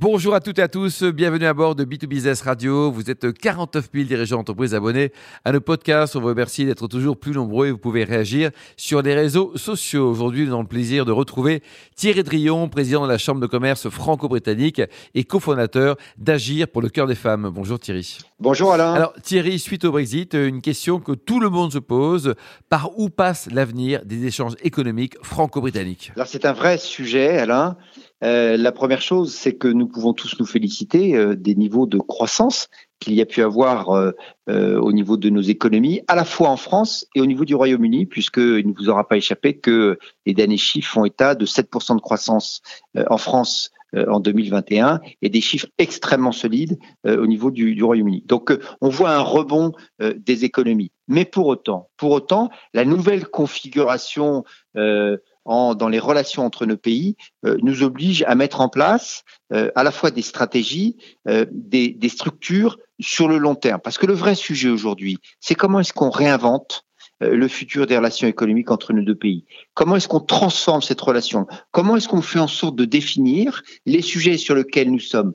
Bonjour à toutes et à tous, bienvenue à bord de B2Business Radio. Vous êtes 49 000 dirigeants d'entreprise abonnés à nos podcasts. On vous remercie d'être toujours plus nombreux et vous pouvez réagir sur les réseaux sociaux. Aujourd'hui, nous avons le plaisir de retrouver Thierry Drion, président de la Chambre de commerce franco-britannique et cofondateur d'Agir pour le cœur des femmes. Bonjour Thierry. Bonjour Alain. Alors Thierry, suite au Brexit, une question que tout le monde se pose. Par où passe l'avenir des échanges économiques franco-britanniques? Alors c'est un vrai sujet Alain. Euh, la première chose, c'est que nous pouvons tous nous féliciter euh, des niveaux de croissance qu'il y a pu avoir euh, au niveau de nos économies, à la fois en France et au niveau du Royaume-Uni, puisqu'il ne vous aura pas échappé que les derniers chiffres font état de 7% de croissance en France en 2021 et des chiffres extrêmement solides au niveau du, du Royaume-Uni. Donc on voit un rebond des économies. Mais pour autant, pour autant, la nouvelle configuration dans les relations entre nos pays euh, nous oblige à mettre en place euh, à la fois des stratégies, euh, des, des, structures sur le long terme. Parce que le vrai sujet aujourd'hui, c'est comment est-ce qu'on réinvente le futur des relations économiques entre nos deux pays? Comment est-ce qu'on transforme cette relation? Comment est-ce qu'on fait en sorte de définir les sujets sur lesquels nous sommes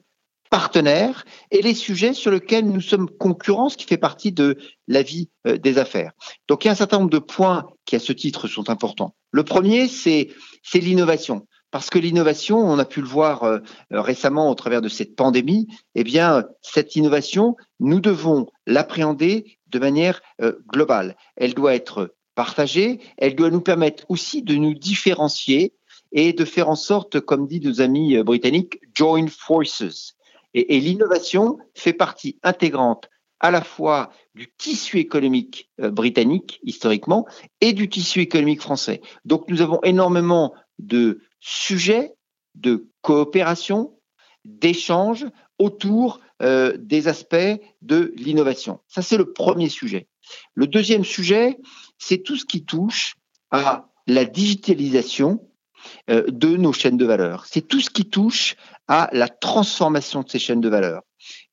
partenaires et les sujets sur lesquels nous sommes concurrents, ce qui fait partie de la vie euh, des affaires. Donc il y a un certain nombre de points qui à ce titre sont importants. Le premier, c'est l'innovation. Parce que l'innovation, on a pu le voir euh, récemment au travers de cette pandémie, eh bien, cette innovation, nous devons l'appréhender de manière euh, globale. Elle doit être partagée, elle doit nous permettre aussi de nous différencier et de faire en sorte, comme dit nos amis britanniques, join forces. Et, l'innovation fait partie intégrante à la fois du tissu économique euh, britannique historiquement et du tissu économique français. Donc nous avons énormément de sujets de coopération, d'échanges autour euh, des aspects de l'innovation. Ça, c'est le premier sujet. Le deuxième sujet, c'est tout ce qui touche à la digitalisation de nos chaînes de valeur. C'est tout ce qui touche à la transformation de ces chaînes de valeur.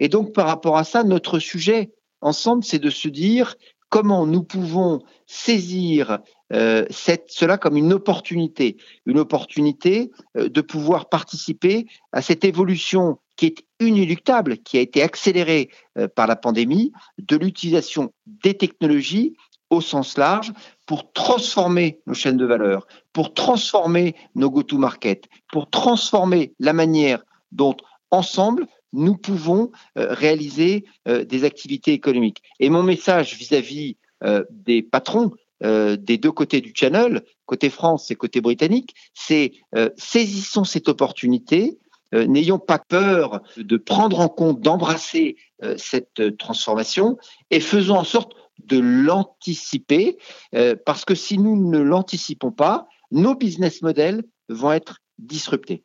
Et donc, par rapport à ça, notre sujet ensemble, c'est de se dire comment nous pouvons saisir euh, cela comme une opportunité, une opportunité euh, de pouvoir participer à cette évolution qui est inéluctable, qui a été accélérée par la pandémie, de l'utilisation des technologies au sens large pour transformer nos chaînes de valeur, pour transformer nos go-to-market, pour transformer la manière dont ensemble nous pouvons euh, réaliser euh, des activités économiques. Et mon message vis-à-vis euh, des patrons des deux côtés du channel, côté France et côté britannique, c'est saisissons cette opportunité, n'ayons pas peur de prendre en compte, d'embrasser cette transformation et faisons en sorte de l'anticiper, euh, parce que si nous ne l'anticipons pas, nos business models vont être disruptés.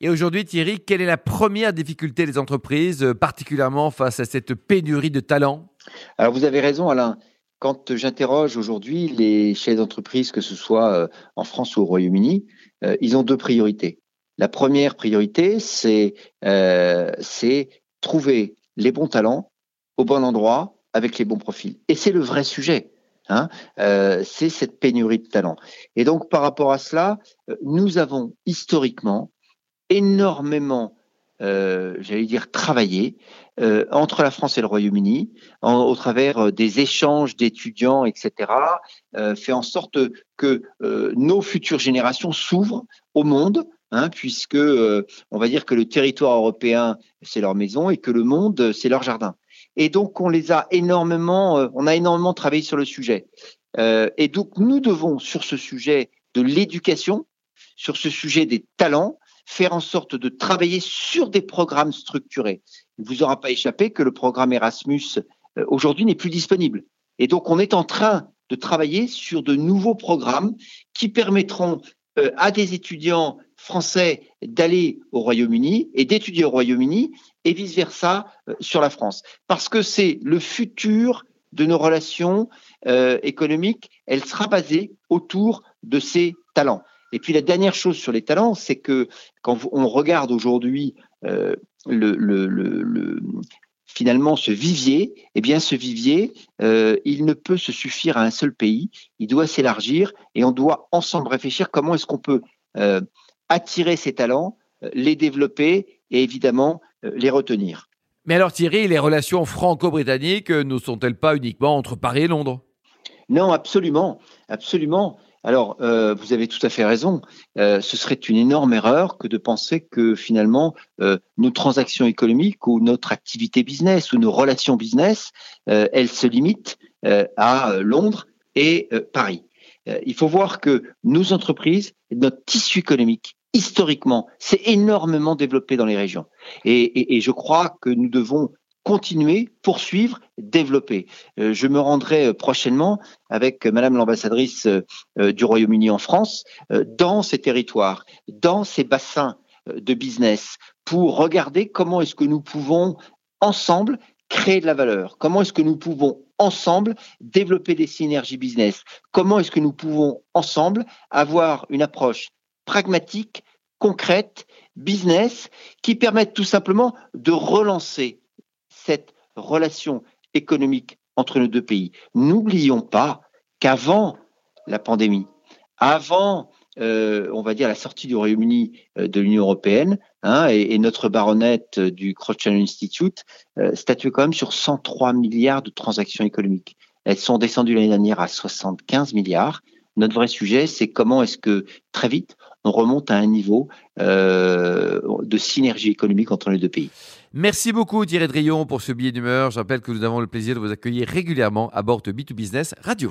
Et aujourd'hui, Thierry, quelle est la première difficulté des entreprises, euh, particulièrement face à cette pénurie de talents? Alors vous avez raison, Alain. Quand j'interroge aujourd'hui les chefs d'entreprise, que ce soit euh, en France ou au Royaume-Uni, ils ont deux priorités. La première priorité, c'est trouver les bons talents au bon endroit avec les bons profils. Et c'est le vrai sujet. Hein, euh, c'est cette pénurie de talent. Et donc, par rapport à cela, euh, nous avons historiquement énormément, euh, j'allais dire, travaillé entre la France et le Royaume-Uni, au travers des échanges d'étudiants, etc., fait en sorte que nos futures générations s'ouvrent au monde, Hein, puisque on va dire que le territoire européen c'est leur maison et que le monde c'est leur jardin. Et donc, on les a énormément, euh, on a énormément travaillé sur le sujet. Euh, et donc, nous devons, sur ce sujet de l'éducation, sur ce sujet des talents, faire en sorte de travailler sur des programmes structurés. Il ne vous aura pas échappé que le programme Erasmus euh, aujourd'hui n'est plus disponible. Et donc, on est en train de travailler sur de nouveaux programmes qui permettront à des étudiants français d'aller au Royaume-Uni et d'étudier au Royaume-Uni et vice-versa euh, sur la France. Parce que c'est le futur de nos relations euh, économiques, elle sera basée autour de ces talents. Et puis la dernière chose sur les talents, c'est que quand on regarde aujourd'hui euh, le, le, le, finalement ce vivier, eh bien ce vivier, il ne peut se suffire à un seul pays, il doit s'élargir et on doit ensemble réfléchir comment est-ce qu'on peut attirer ces talents, euh, les développer et évidemment les retenir. Mais alors Thierry, les relations franco-britanniques ne sont-elles pas uniquement entre Paris et Londres? Non, absolument, absolument. Alors, euh, vous avez tout à fait raison. Euh, ce serait une énorme erreur que de penser que finalement euh, nos transactions économiques ou notre activité business ou nos relations business, elles se limitent à Londres et Paris. Il faut voir que nos entreprises, notre tissu économique, historiquement, s'est énormément développé dans les régions. et je crois que nous devons continuer, poursuivre, développer. Euh, je me rendrai euh, prochainement avec Madame l'ambassadrice euh, du Royaume-Uni en France dans ces territoires, dans ces bassins de business, pour regarder comment est-ce que nous pouvons ensemble créer de la valeur, comment est-ce que nous pouvons ensemble développer des synergies business, comment est-ce que nous pouvons ensemble avoir une approche pragmatique, concrète, business, qui permette tout simplement de relancer cette relation économique entre nos deux pays? N'oublions pas qu'avant la pandémie, avant, euh, on va dire, la sortie du Royaume-Uni euh, de l'Union européenne, hein, et, notre baronette du Cross-Channel Institute euh, statue quand même sur 103 milliards de transactions économiques. Elles sont descendues l'année dernière à 75 milliards. Notre vrai sujet, c'est comment est-ce que très vite on remonte à un niveau de synergie économique entre les deux pays. Merci beaucoup Thierry Drion pour ce billet d'humeur. Je rappelle que nous avons le plaisir de vous accueillir régulièrement à bord de B2Business Radio.